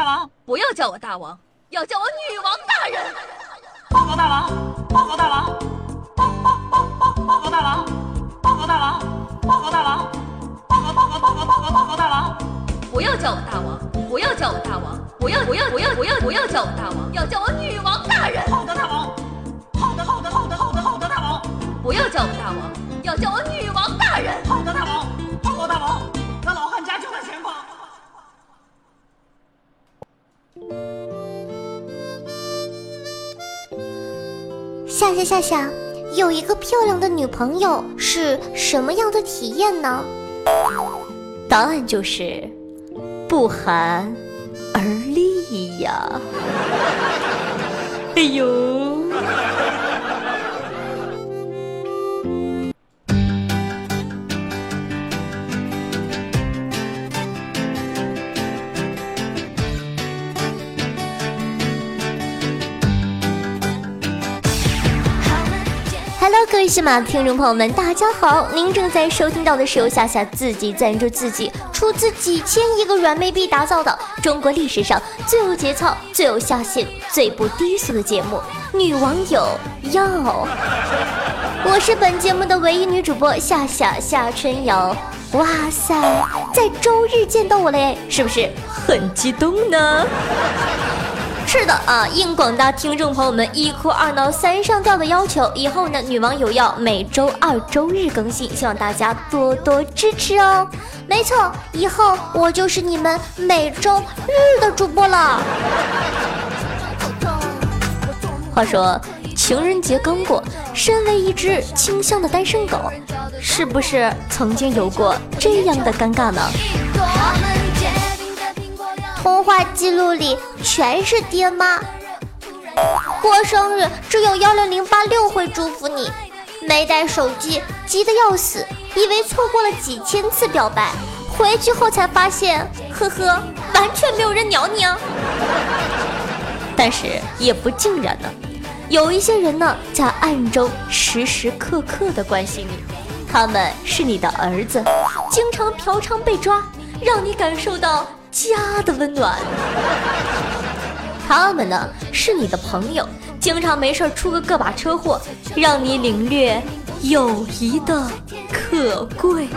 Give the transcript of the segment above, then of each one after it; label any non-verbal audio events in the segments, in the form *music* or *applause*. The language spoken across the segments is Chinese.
大王，不要叫我大王，要叫我女王大人。报告大王，报告大王，报报报报报告大王，报告大王，报告大王，报告报告报告报告报告大王。不要叫我大王，不要叫我大王，不要不要不要不要不要叫我大王，要叫我女王大人。好的，大王。好的，好的，好的，好的，好的，大王。不要叫我大王，要叫我女王大人。好的，大王。夏夏夏夏，有一个漂亮的女朋友是什么样的体验呢？答案就是不寒而栗呀！*laughs* 哎呦各位喜马的听众朋友们，大家好！您正在收听到的是由夏夏自己赞助自己，出资几千亿个软妹币打造的中国历史上最有节操、最有下限、最不低俗的节目《女网友要》。我是本节目的唯一女主播夏夏夏春瑶。哇塞，在周日见到我嘞，是不是很激动呢？*laughs* 是的啊，应广大听众朋友们一哭二闹三上吊的要求，以后呢，女网友要每周二、周日更新，希望大家多多支持哦。没错，以后我就是你们每周日的主播了。话说情人节刚过，身为一只清香的单身狗，是不是曾经有过这样的尴尬呢？通话记录里全是爹妈，过生日只有幺零零八六会祝福你，没带手机急得要死，以为错过了几千次表白，回去后才发现，呵呵，完全没有人鸟你啊！但是也不尽然呢，有一些人呢在暗中时时刻刻的关心你，他们是你的儿子，经常嫖娼被抓，让你感受到。家的温暖，他们呢是你的朋友，经常没事出个个把车祸，让你领略友谊的可贵。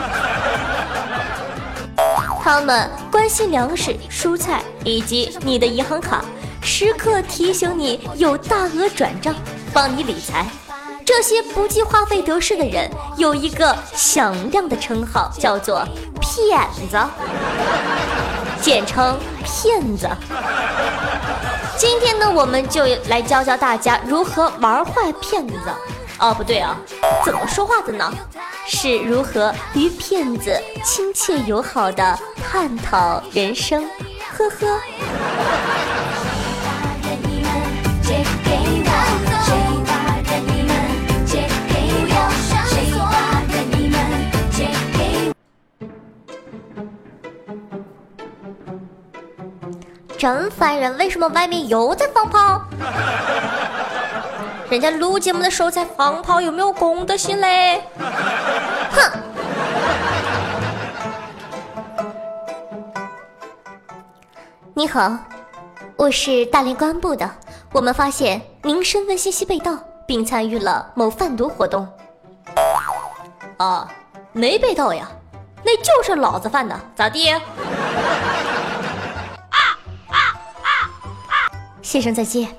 他们关心粮食、蔬菜以及你的银行卡，时刻提醒你有大额转账，帮你理财。这些不计花费得失的人，有一个响亮的称号，叫做骗子。简称骗子。今天呢，我们就来教教大家如何玩坏骗子。哦，不对啊，怎么说话的呢？是如何与骗子亲切友好的探讨人生。呵呵。真烦人！为什么外面又在放炮？*laughs* 人家录节目的时候在放炮，有没有公德心嘞？哼！你好，我是大连公安部的。我们发现您身份信息被盗，并参与了某贩毒活动。啊，没被盗呀，那就是老子犯的，咋地？先生再见。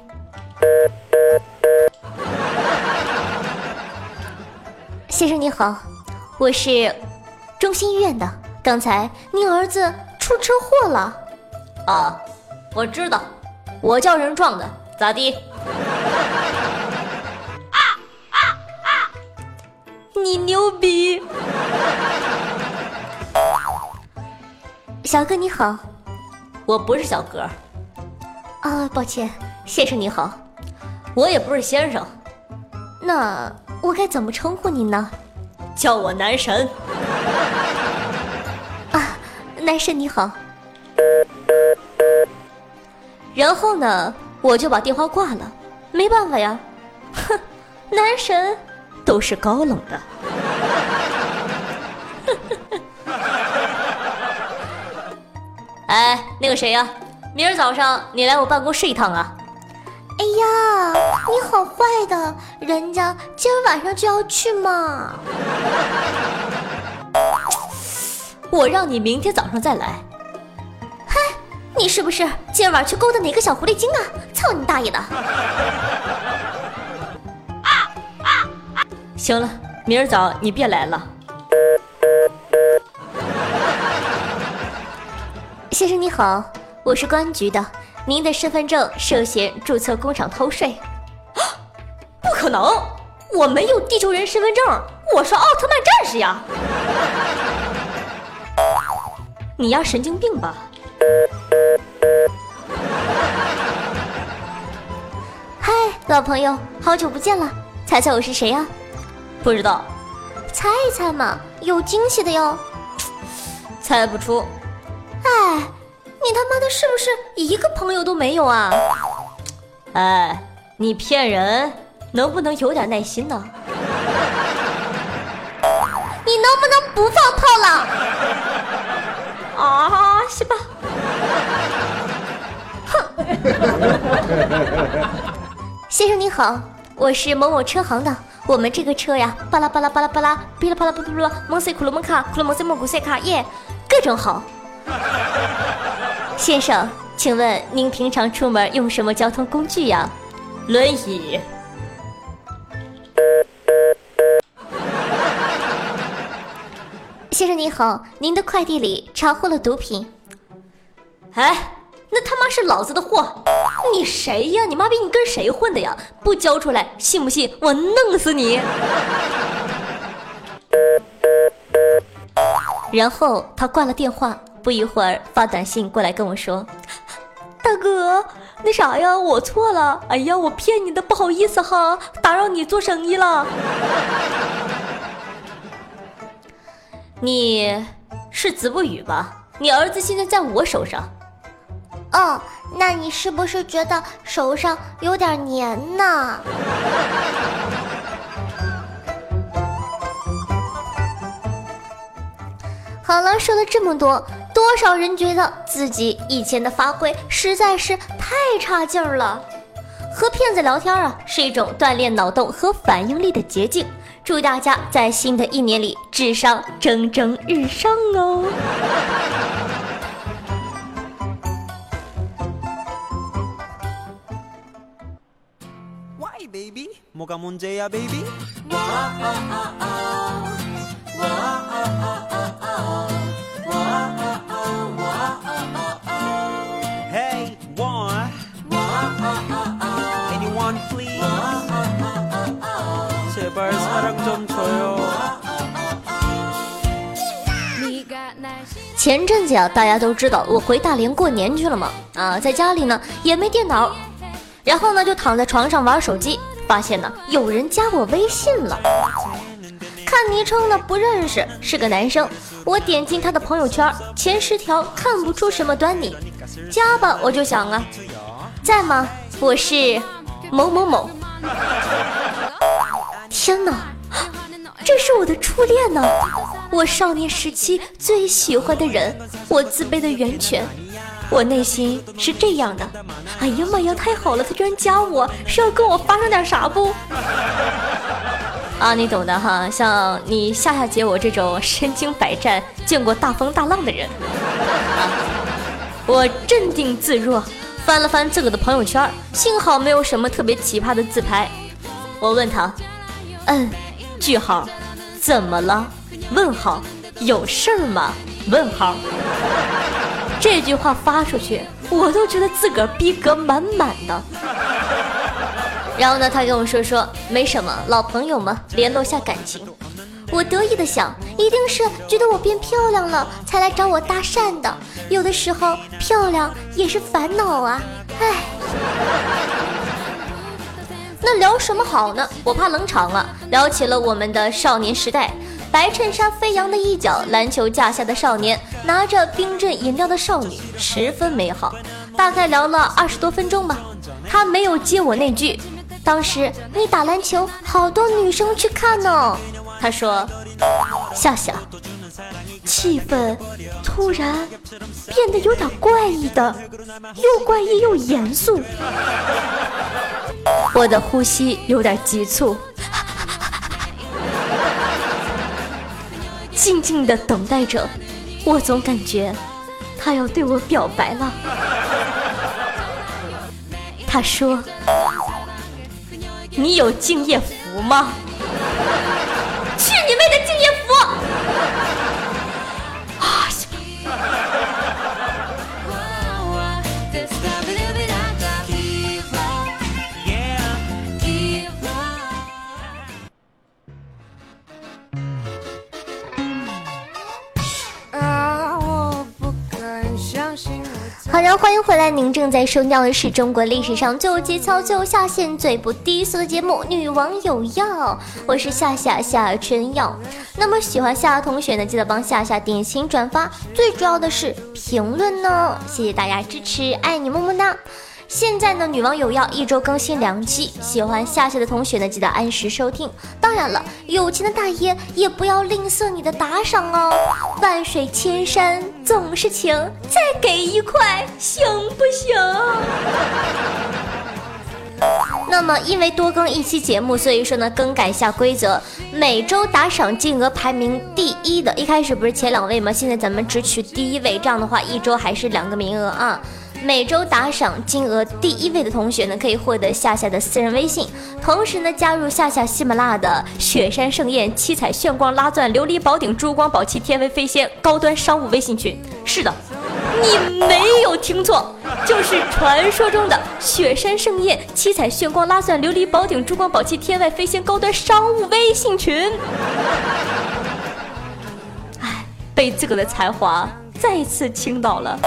先生你好，我是中心医院的。刚才您儿子出车祸了。啊，我知道，我叫人撞的，咋地？啊啊啊！你牛逼！小哥你好，我不是小哥。啊，抱歉，先生你好，我也不是先生，那我该怎么称呼您呢？叫我男神。啊，男神你好。然后呢，我就把电话挂了，没办法呀，哼，男神都是高冷的。*laughs* 哎，那个谁呀？明儿早上你来我办公室一趟啊。哎呀，你好坏的，人家今儿晚上就要去嘛。*laughs* 我让你明天早上再来。嗨，你是不是今晚去勾搭哪个小狐狸精啊？操你大爷的！啊啊行了，明儿早你别来了。先生你好，我是公安局的，您的身份证涉嫌注册工厂偷税。*gasps* 不可能，我没有地球人身份证，我是奥特曼战士呀！*laughs* 你丫神经病吧？*laughs* 嗨，老朋友，好久不见了，猜猜我是谁呀？不知道，猜一猜嘛，有惊喜的哟。猜不出。哎，你他妈的是不是一个朋友都没有啊？哎，你骗人，能不能有点耐心呢？*laughs* 你能不能不放炮了？啊，是吧。哼。*laughs* 先生你好，我是某某车行的。我们这个车呀，巴拉巴拉巴拉巴拉，噼里啪啦啪啪啦，蒙塞库鲁蒙卡，库鲁蒙塞蒙古塞卡耶，各种好。先生，请问您平常出门用什么交通工具呀？轮椅。*laughs* 先生您好，您的快递里查获了毒品。哎，那他妈是老子的货！你谁呀？你妈逼！你跟谁混的呀？不交出来，信不信我弄死你？*laughs* 然后他挂了电话，不一会儿发短信过来跟我说：“大哥，那啥呀，我错了。哎呀，我骗你的，不好意思哈，打扰你做生意了。你是子不语吧？你儿子现在在我手上。哦。”那你是不是觉得手上有点黏呢？好了，说了这么多，多少人觉得自己以前的发挥实在是太差劲儿了。和骗子聊天啊，是一种锻炼脑洞和反应力的捷径。祝大家在新的一年里智商蒸蒸日上哦！baby moga monjeya baby hey 前阵子呀，大家都知道我回大连过年去了嘛，啊，在家里呢也没电脑。然后呢，就躺在床上玩手机，发现呢有人加我微信了，看昵称呢不认识，是个男生。我点进他的朋友圈，前十条看不出什么端倪，加吧。我就想啊，在吗？我是某某某。*laughs* 天哪，这是我的初恋呢，我少年时期最喜欢的人，我自卑的源泉。我内心是这样的，哎呀妈呀，太好了！他居然加我，是要跟我发生点啥不？*laughs* 啊，你懂的哈，像你夏夏姐我这种身经百战、见过大风大浪的人，我镇定自若，翻了翻自个的朋友圈，幸好没有什么特别奇葩的自拍。我问他，嗯，句号，怎么了？问号，有事儿吗？问号。这句话发出去，我都觉得自个儿逼格满满的。然后呢，他跟我说说没什么，老朋友嘛，联络下感情。我得意的想，一定是觉得我变漂亮了才来找我搭讪的。有的时候漂亮也是烦恼啊，唉。那聊什么好呢？我怕冷场了，聊起了我们的少年时代。白衬衫飞扬的一角，篮球架下的少年，拿着冰镇饮料的少女，十分美好。大概聊了二十多分钟吧，他没有接我那句。当时你打篮球，好多女生去看呢。他说：笑笑，气氛突然变得有点怪异的，又怪异又严肃。我的呼吸有点急促，静静的等待着。我总感觉他要对我表白了。他说：“你有敬业福吗？”好的，欢迎回来！您正在收听的是中国历史上最有节操、最有下限、最不低俗的节目《女王有药》，我是夏夏夏春药。那么喜欢夏夏同学呢，记得帮夏夏点心转发，最主要的是评论呢，谢谢大家支持，爱你么么哒！现在呢，女王有药一周更新两期，喜欢夏夏的同学呢，记得按时收听。当然了，有钱的大爷也不要吝啬你的打赏哦。万水千山总是情，再给一块行不行？*laughs* 那么，因为多更一期节目，所以说呢，更改一下规则，每周打赏金额排名第一的，一开始不是前两位吗？现在咱们只取第一位，这样的话一周还是两个名额啊。每周打赏金额第一位的同学呢，可以获得夏夏的私人微信，同时呢，加入夏夏喜马拉雅的雪山盛宴、七彩炫光、拉钻、琉璃宝顶、珠光宝气、天为飞仙高端商务微信群。是的，你没有听错，就是传说中的雪山盛宴、七彩炫光、拉钻、琉璃宝顶、珠光宝气、天外飞仙高端商务微信群。哎，被自个的才华再一次倾倒了。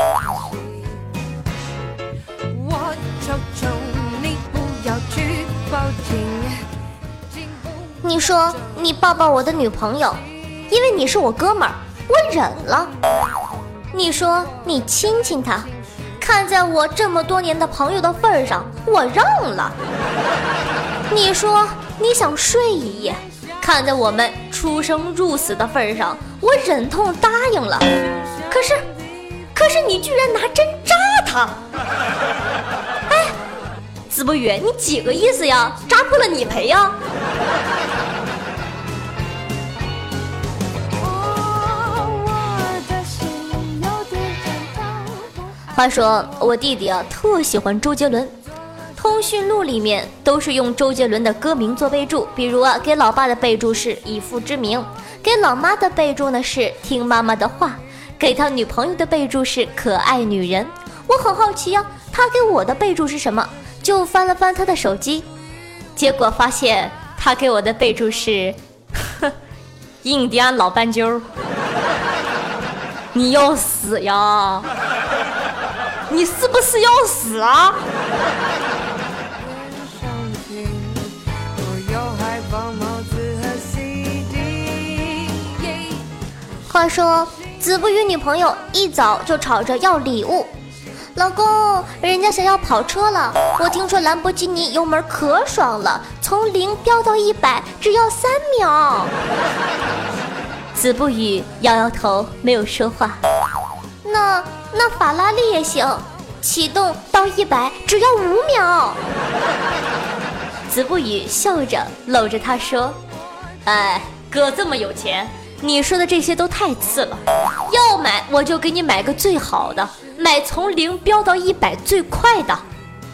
你说你抱抱我的女朋友，因为你是我哥们儿，我忍了。你说你亲亲她，看在我这么多年的朋友的份上，我让了。你说你想睡一夜，看在我们出生入死的份上，我忍痛答应了。可是，可是你居然拿针扎他！子不语，你几个意思呀？扎破了你赔呀！话说我弟弟啊，特喜欢周杰伦，通讯录里面都是用周杰伦的歌名做备注，比如啊，给老爸的备注是以父之名，给老妈的备注呢是听妈妈的话，给他女朋友的备注是可爱女人。我很好奇呀，他给我的备注是什么？就翻了翻他的手机，结果发现他给我的备注是 *laughs* 印第安老斑鸠。*laughs* 你要死呀！你是不是要死啊？话说，子不语女朋友一早就吵着要礼物。老公，人家想要跑车了。我听说兰博基尼油门可爽了，从零飙到一百只要三秒。*laughs* 子不语摇摇头，没有说话。那那法拉利也行，启动到一百只要五秒。子不语笑着搂着他说：“哎，哥这么有钱，你说的这些都太次了。要买我就给你买个最好的，买从零飙到一百最快的。”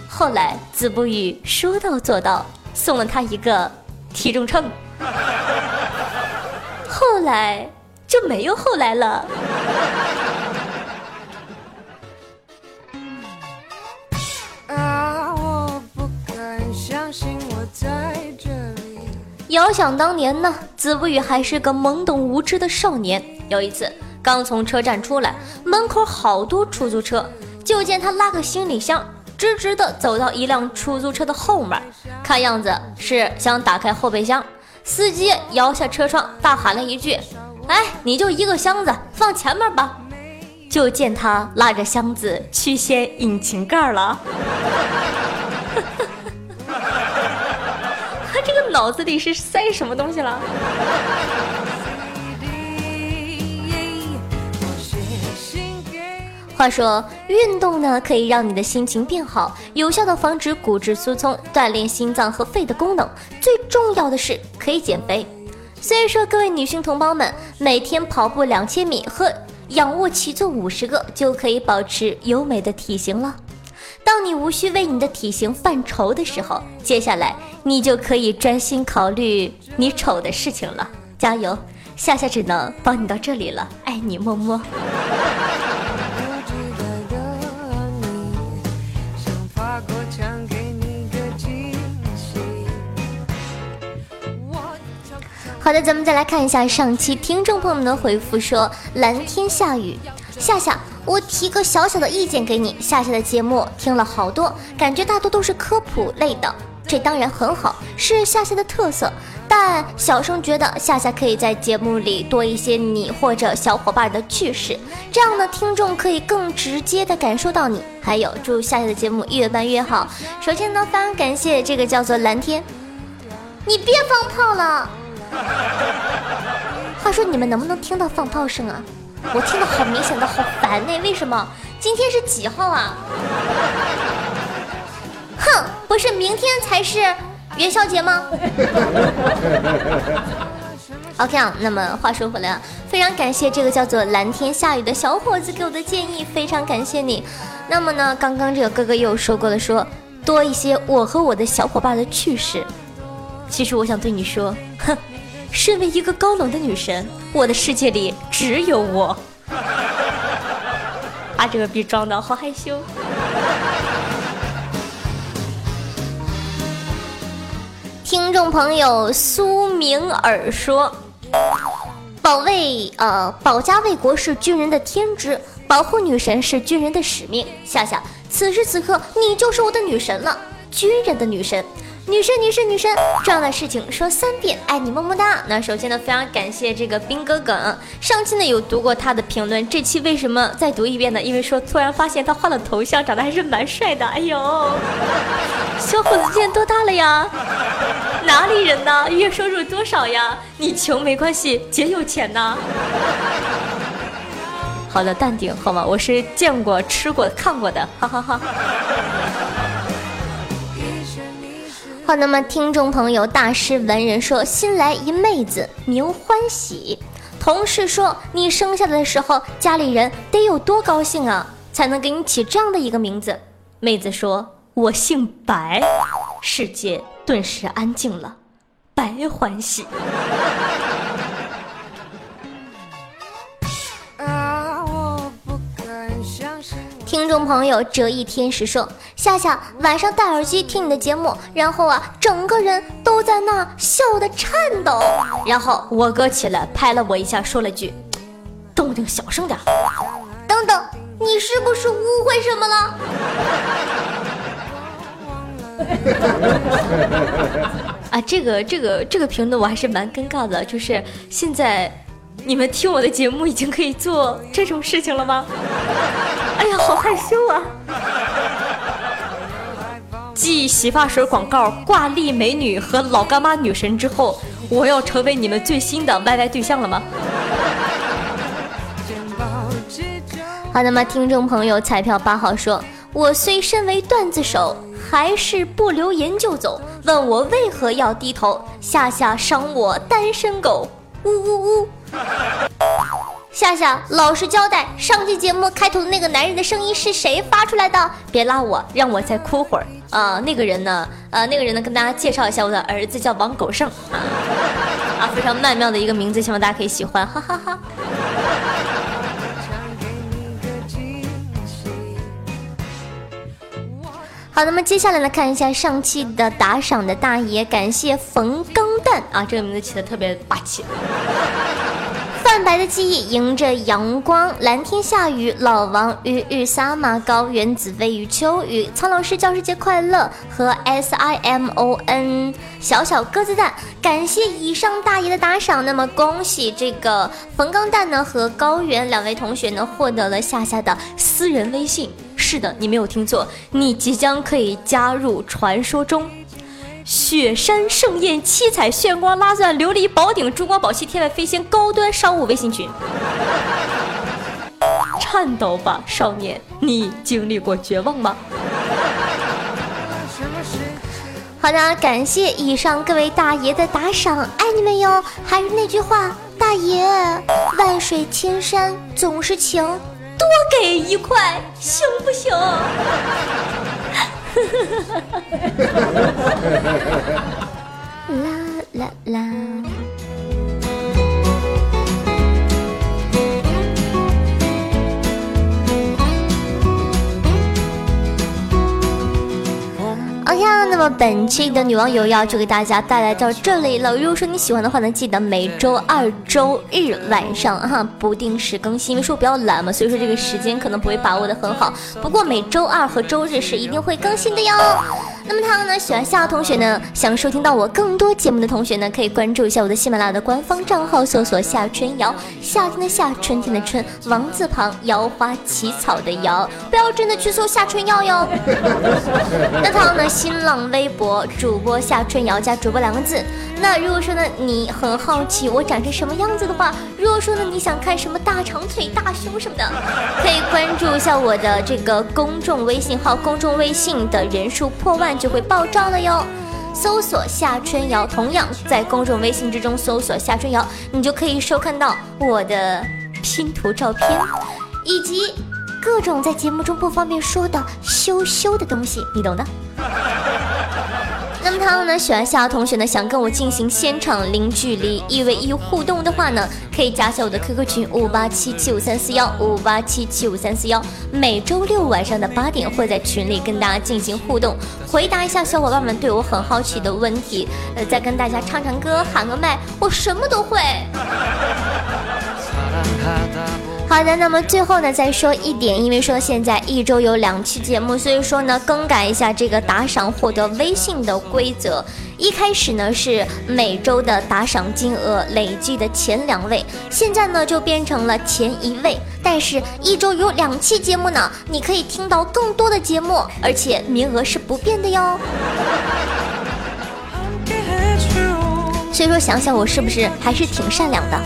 后来子不语说到做到，送了他一个体重秤。*laughs* 后来就没有后来了。遥想当年呢，子不语还是个懵懂无知的少年。有一次，刚从车站出来，门口好多出租车，就见他拉个行李箱，直直的走到一辆出租车的后面，看样子是想打开后备箱。司机摇下车窗，大喊了一句：“哎，你就一个箱子，放前面吧。”就见他拉着箱子去掀引擎盖了。*laughs* 脑子里是塞什么东西了？话说，运动呢可以让你的心情变好，有效的防止骨质疏松，锻炼心脏和肺的功能。最重要的是可以减肥。所以说，各位女性同胞们，每天跑步两千米和仰卧起坐五十个，就可以保持优美的体型了。当你无需为你的体型犯愁的时候，接下来你就可以专心考虑你丑的事情了。加油，夏夏只能帮你到这里了，爱你么么。好的，咱们再来看一下上期听众朋友们的回复，说蓝天下雨，夏夏，我提个小小的意见给你，夏夏的节目听了好多，感觉大多都是科普类的，这当然很好，是夏夏的特色，但小生觉得夏夏可以在节目里多一些你或者小伙伴的趣事，这样呢，听众可以更直接的感受到你。还有，祝夏夏的节目越办越好。首先呢，非常感谢这个叫做蓝天，你别放炮了。话说你们能不能听到放炮声啊？我听到好明显的，好烦呢。为什么？今天是几号啊？哼，不是明天才是元宵节吗？OK 啊，那么话说回来啊，非常感谢这个叫做蓝天下雨的小伙子给我的建议，非常感谢你。那么呢，刚刚这个哥哥又说过了，说多一些我和我的小伙伴的趣事。其实我想对你说，哼。身为一个高冷的女神，我的世界里只有我。*laughs* 把这个逼装的好害羞。听众朋友苏明尔说：“保卫呃保家卫国是军人的天职，保护女神是军人的使命。夏夏，此时此刻你就是我的女神了，军人的女神。”女神，女神，女神，重要的事情说三遍，爱你么么哒。那首先呢，非常感谢这个兵哥哥，上期呢有读过他的评论，这期为什么再读一遍呢？因为说突然发现他换了头像，长得还是蛮帅的。哎呦，小伙子今年多大了呀？哪里人呢？月收入多少呀？你穷没关系，姐有钱呢。好的，淡定好吗？我是见过、吃过、看过的，哈哈哈。好，那么听众朋友，大师文人说新来一妹子名欢喜，同事说你生下来的时候家里人得有多高兴啊，才能给你起这样的一个名字？妹子说我姓白，世界顿时安静了，白欢喜。众朋友，折翼天使说：“夏夏晚上戴耳机听你的节目，然后啊，整个人都在那笑的颤抖。然后我哥起来拍了我一下，说了句：动静小声点。等等，你是不是误会什么了？*laughs* 啊，这个这个这个评论我还是蛮尴尬的，就是现在。”你们听我的节目已经可以做这种事情了吗？*laughs* 哎呀，好害羞啊！继洗发水广告挂历美女和老干妈女神之后，我要成为你们最新的 YY 对象了吗？*laughs* 好的吗？听众朋友，彩票八号说：“我虽身为段子手，还是不留言就走。问我为何要低头？下下伤我单身狗。”呜呜呜！*laughs* 夏夏，老实交代，上期节目开头那个男人的声音是谁发出来的？别拉我，让我再哭会儿啊！那个人呢？呃，那个人呢？跟大家介绍一下，我的儿子叫王狗剩啊 *laughs* 啊，非常曼妙的一个名字，希望大家可以喜欢，哈哈哈。好，那么接下来来看一下上期的打赏的大爷，感谢冯钢蛋啊，这个名字起的特别霸气。泛白的记忆，迎着阳光，蓝天下雨，老王与玉萨玛，高原紫薇与秋雨，苍老师教师节快乐和 S I M O N 小小鸽子蛋，感谢以上大爷的打赏。那么恭喜这个冯钢蛋呢和高原两位同学呢获得了夏夏的私人微信。是的，你没有听错，你即将可以加入传说中。雪山盛宴，七彩炫光拉钻，琉璃宝顶，珠光宝气，天外飞仙，高端商务微信群。颤抖吧，少年，你经历过绝望吗？好的，感谢以上各位大爷的打赏，爱你们哟！还是那句话，大爷，万水千山总是情，多给一块行不行？啦 *laughs* 啦 *laughs* 啦。那么本期的女王有药就给大家带来到这里了。如果说你喜欢的话呢，记得每周二、周日晚上哈不定时更新，因为说比较懒嘛，所以说这个时间可能不会把握的很好。不过每周二和周日是一定会更新的哟。那么他呢，喜欢夏同学呢，想收听到我更多节目的同学呢，可以关注一下我的喜马拉雅的官方账号，搜索夏春瑶，夏天的夏，春天的春，王字旁，瑶花起草的瑶，不要真的去搜夏春瑶哟。那他呢，新浪微博主播夏春瑶加主播两个字。那如果说呢，你很好奇我长成什么样子的话，如果说呢，你想看什么大长腿、大胸什么的，可以关注一下我的这个公众微信号，公众微信的人数破万就会爆照了哟。搜索夏春瑶，同样在公众微信之中搜索夏春瑶，你就可以收看到我的拼图照片，以及各种在节目中不方便说的羞羞的东西，你懂的。那么他们呢，喜欢夏同学呢，想跟我进行现场零距离一 v 一互动的话呢，可以加下我的 QQ 群五八七七五三四幺五八七七五三四幺，每周六晚上的八点会在群里跟大家进行互动，回答一下小伙伴们对我很好奇的问题，呃，再跟大家唱唱歌，喊个麦，我什么都会。*laughs* 好的，那么最后呢，再说一点，因为说现在一周有两期节目，所以说呢，更改一下这个打赏获得微信的规则。一开始呢是每周的打赏金额累计的前两位，现在呢就变成了前一位。但是，一周有两期节目呢，你可以听到更多的节目，而且名额是不变的哟。所以说，想想我是不是还是挺善良的？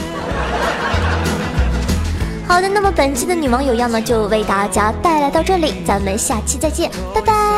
好的那么本期的女王有样呢就为大家带来到这里咱们下期再见拜拜。